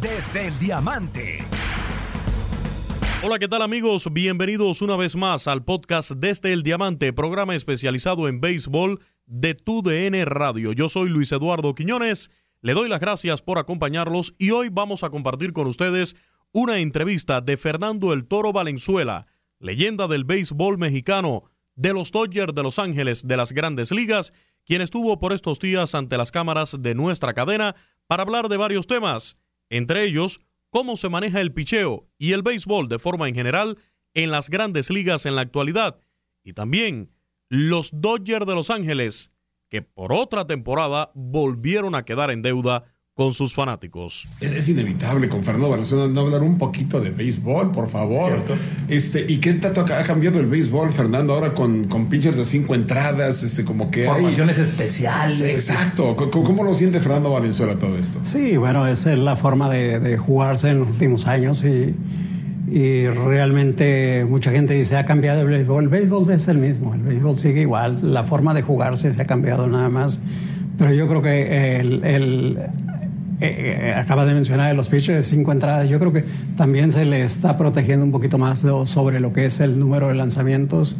Desde el Diamante. Hola, ¿qué tal amigos? Bienvenidos una vez más al podcast Desde el Diamante, programa especializado en béisbol de TUDN Radio. Yo soy Luis Eduardo Quiñones, le doy las gracias por acompañarlos y hoy vamos a compartir con ustedes una entrevista de Fernando El Toro Valenzuela, leyenda del béisbol mexicano, de los Dodgers de Los Ángeles de las grandes ligas, quien estuvo por estos días ante las cámaras de nuestra cadena para hablar de varios temas, entre ellos cómo se maneja el picheo y el béisbol de forma en general en las grandes ligas en la actualidad, y también los Dodgers de Los Ángeles, que por otra temporada volvieron a quedar en deuda con sus fanáticos. Es, inevitable con Fernando Valenzuela no hablar un poquito de béisbol, por favor. Este, ¿y qué tanto ha cambiado el béisbol, Fernando, ahora con, con pitchers de cinco entradas, este, como que Formaciones hay... especiales. Exacto. ¿Cómo, ¿Cómo, lo siente Fernando Valenzuela todo esto? Sí, bueno, esa es la forma de, de jugarse en los últimos años y, y, realmente mucha gente dice ha cambiado el béisbol. El béisbol es el mismo, el béisbol sigue igual, la forma de jugarse se ha cambiado nada más. Pero yo creo que el, el eh, acaba de mencionar los pitchers de cinco entradas, yo creo que también se le está protegiendo un poquito más de, sobre lo que es el número de lanzamientos.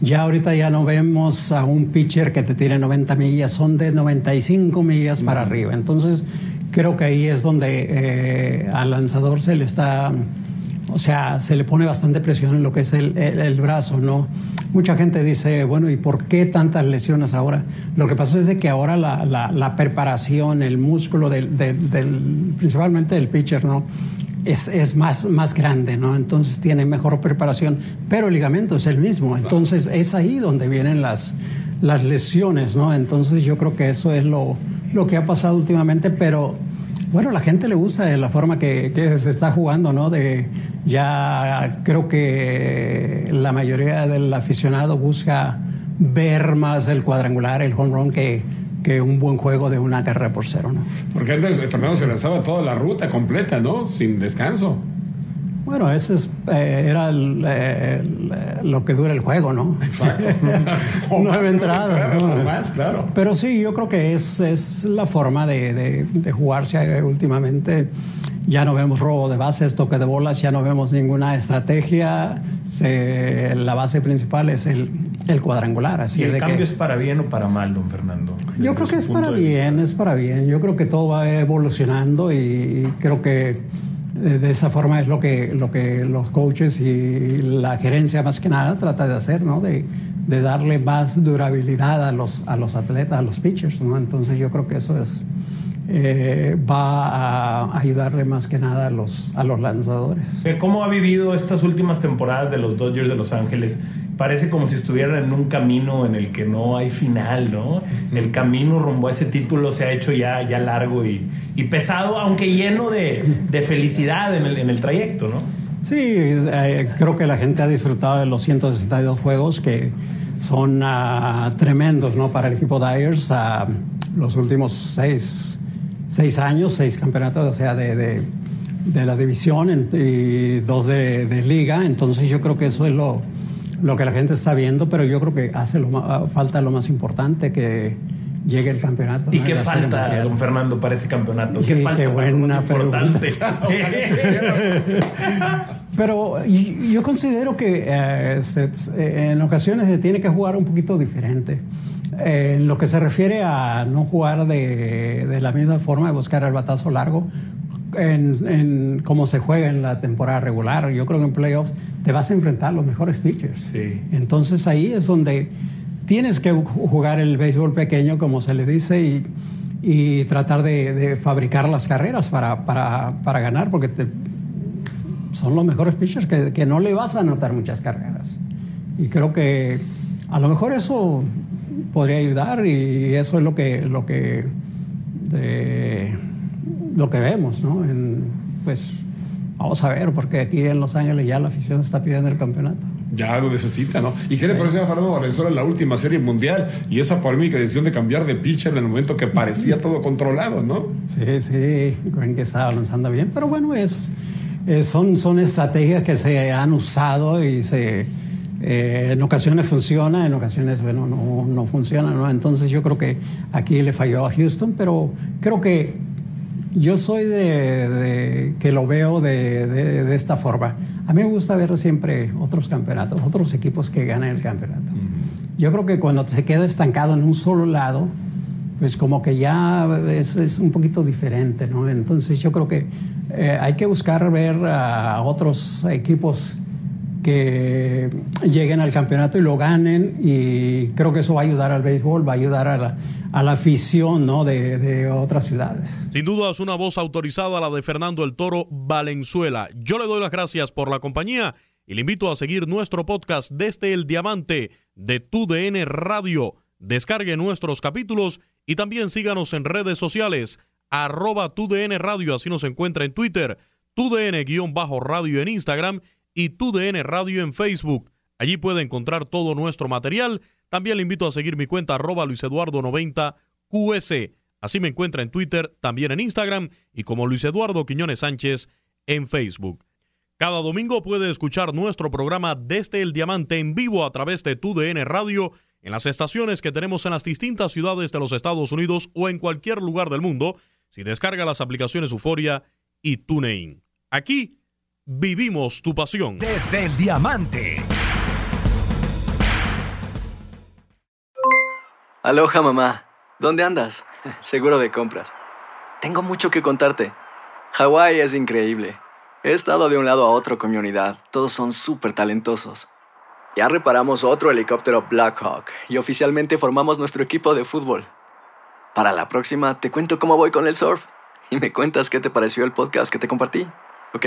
Ya ahorita ya no vemos a un pitcher que te tire 90 millas, son de 95 millas para arriba. Entonces creo que ahí es donde eh, al lanzador se le está, o sea, se le pone bastante presión en lo que es el, el, el brazo, ¿no? Mucha gente dice, bueno, ¿y por qué tantas lesiones ahora? Lo que pasa es de que ahora la, la, la preparación, el músculo del, del, del, principalmente del pitcher, ¿no? Es, es, más, más grande, ¿no? Entonces tiene mejor preparación, pero el ligamento es el mismo. Entonces es ahí donde vienen las, las lesiones, ¿no? Entonces yo creo que eso es lo, lo que ha pasado últimamente, pero bueno, la gente le gusta la forma que, se está jugando, ¿no? De ya creo que la mayoría del aficionado busca ver más el cuadrangular, el home run que, que un buen juego de una carrera por cero, ¿no? Porque antes Fernando se lanzaba toda la ruta completa, ¿no? Sin descanso. Bueno, ese es, eh, era el, el, lo que dura el juego, ¿no? Exacto. Nueve entradas. Claro, ¿no? más, claro. Pero sí, yo creo que es, es la forma de, de, de, jugarse últimamente. Ya no vemos robo de bases, toque de bolas, ya no vemos ninguna estrategia. Se, la base principal es el, el cuadrangular. Así ¿Y el de cambio que, es para bien o para mal, don Fernando? Yo creo que es para bien, es para bien. Yo creo que todo va evolucionando y creo que de esa forma es lo que, lo que los coaches y la gerencia más que nada trata de hacer, ¿no? De, de darle más durabilidad a los, a los atletas, a los pitchers, ¿no? Entonces yo creo que eso es, eh, va a ayudarle más que nada a los, a los lanzadores. ¿Cómo ha vivido estas últimas temporadas de los Dodgers de Los Ángeles? Parece como si estuvieran en un camino en el que no hay final, ¿no? El camino rumbo a ese título se ha hecho ya, ya largo y, pesado, aunque lleno de, felicidad en el, en el, trayecto, ¿no? Sí, eh, creo que la gente ha disfrutado de los 162 juegos que son uh, tremendos, ¿no? Para el equipo Dyers, uh, los últimos seis, seis, años, seis campeonatos, o sea, de, de, de la división y dos de, de liga, entonces yo creo que eso es lo lo que la gente está viendo, pero yo creo que hace lo, falta lo más importante que llegue el campeonato. ¿Y qué falta, don Fernando, para ese campeonato? ¿Qué, falta? Qué buena importante? pero yo considero que eh, en ocasiones se tiene que jugar un poquito diferente. Eh, en lo que se refiere a no jugar de, de la misma forma, de buscar el batazo largo, en, en cómo se juega en la temporada regular. Yo creo que en playoffs te vas a enfrentar a los mejores pitchers. Entonces ahí es donde tienes que jugar el béisbol pequeño, como se le dice, y, y tratar de, fabricar las carreras para, para, para ganar, porque son los mejores pitchers que, que, no le vas a anotar muchas carreras. Y creo que a lo mejor eso podría ayudar y eso es lo que, lo que lo que vemos, ¿no? pues vamos a ver, porque aquí en Los Ángeles ya la afición está pidiendo el campeonato. Ya lo necesita, ¿no? ¿Y qué le parece a Fernando Valenzuela en la última serie mundial y esa polémica decisión de cambiar de pitcher en el momento que parecía todo controlado, ¿no? Sí, sí, creen que estaba lanzando bien, pero bueno, es, son, son estrategias que se han usado y se eh, en ocasiones funciona, en ocasiones bueno, no, no funciona, ¿no? Entonces yo creo que aquí le falló a Houston, pero creo que yo soy de, que lo veo de, esta forma. A mí me gusta ver siempre otros campeonatos, otros equipos que ganan el campeonato. Yo creo que cuando se queda estancado en un solo lado, pues como que ya es, un poquito diferente, ¿no? Entonces yo creo que eh, hay que buscar ver a otros equipos que lleguen al campeonato y lo ganen y creo que eso va a ayudar al béisbol, va a ayudar a la, afición ¿no? de, de, otras ciudades. Sin duda es una voz autorizada la de Fernando el Toro Valenzuela. Yo le doy las gracias por la compañía y le invito a seguir nuestro podcast desde el diamante de TUDN Radio. Descargue nuestros capítulos y también síganos en redes sociales arroba TUDN Radio, así nos encuentra en Twitter, TUDN-radio en Instagram y TUDN Radio en Facebook. Allí puede encontrar todo nuestro material. También le invito a seguir mi cuenta arroba luiseduardo90qs. Así me encuentra en Twitter, también en Instagram y como Luis Eduardo Quiñones Sánchez en Facebook. Cada domingo puede escuchar nuestro programa Desde el Diamante en vivo a través de TUDN Radio en las estaciones que tenemos en las distintas ciudades de los Estados Unidos o en cualquier lugar del mundo si descarga las aplicaciones Euforia y TuneIn. Aquí Vivimos tu pasión. Desde el diamante. Aloha mamá. ¿Dónde andas? Seguro de compras. Tengo mucho que contarte. Hawái es increíble. He estado de un lado a otro con mi unidad. Todos son súper talentosos. Ya reparamos otro helicóptero Blackhawk y oficialmente formamos nuestro equipo de fútbol. Para la próxima te cuento cómo voy con el surf y me cuentas qué te pareció el podcast que te compartí, ¿ok?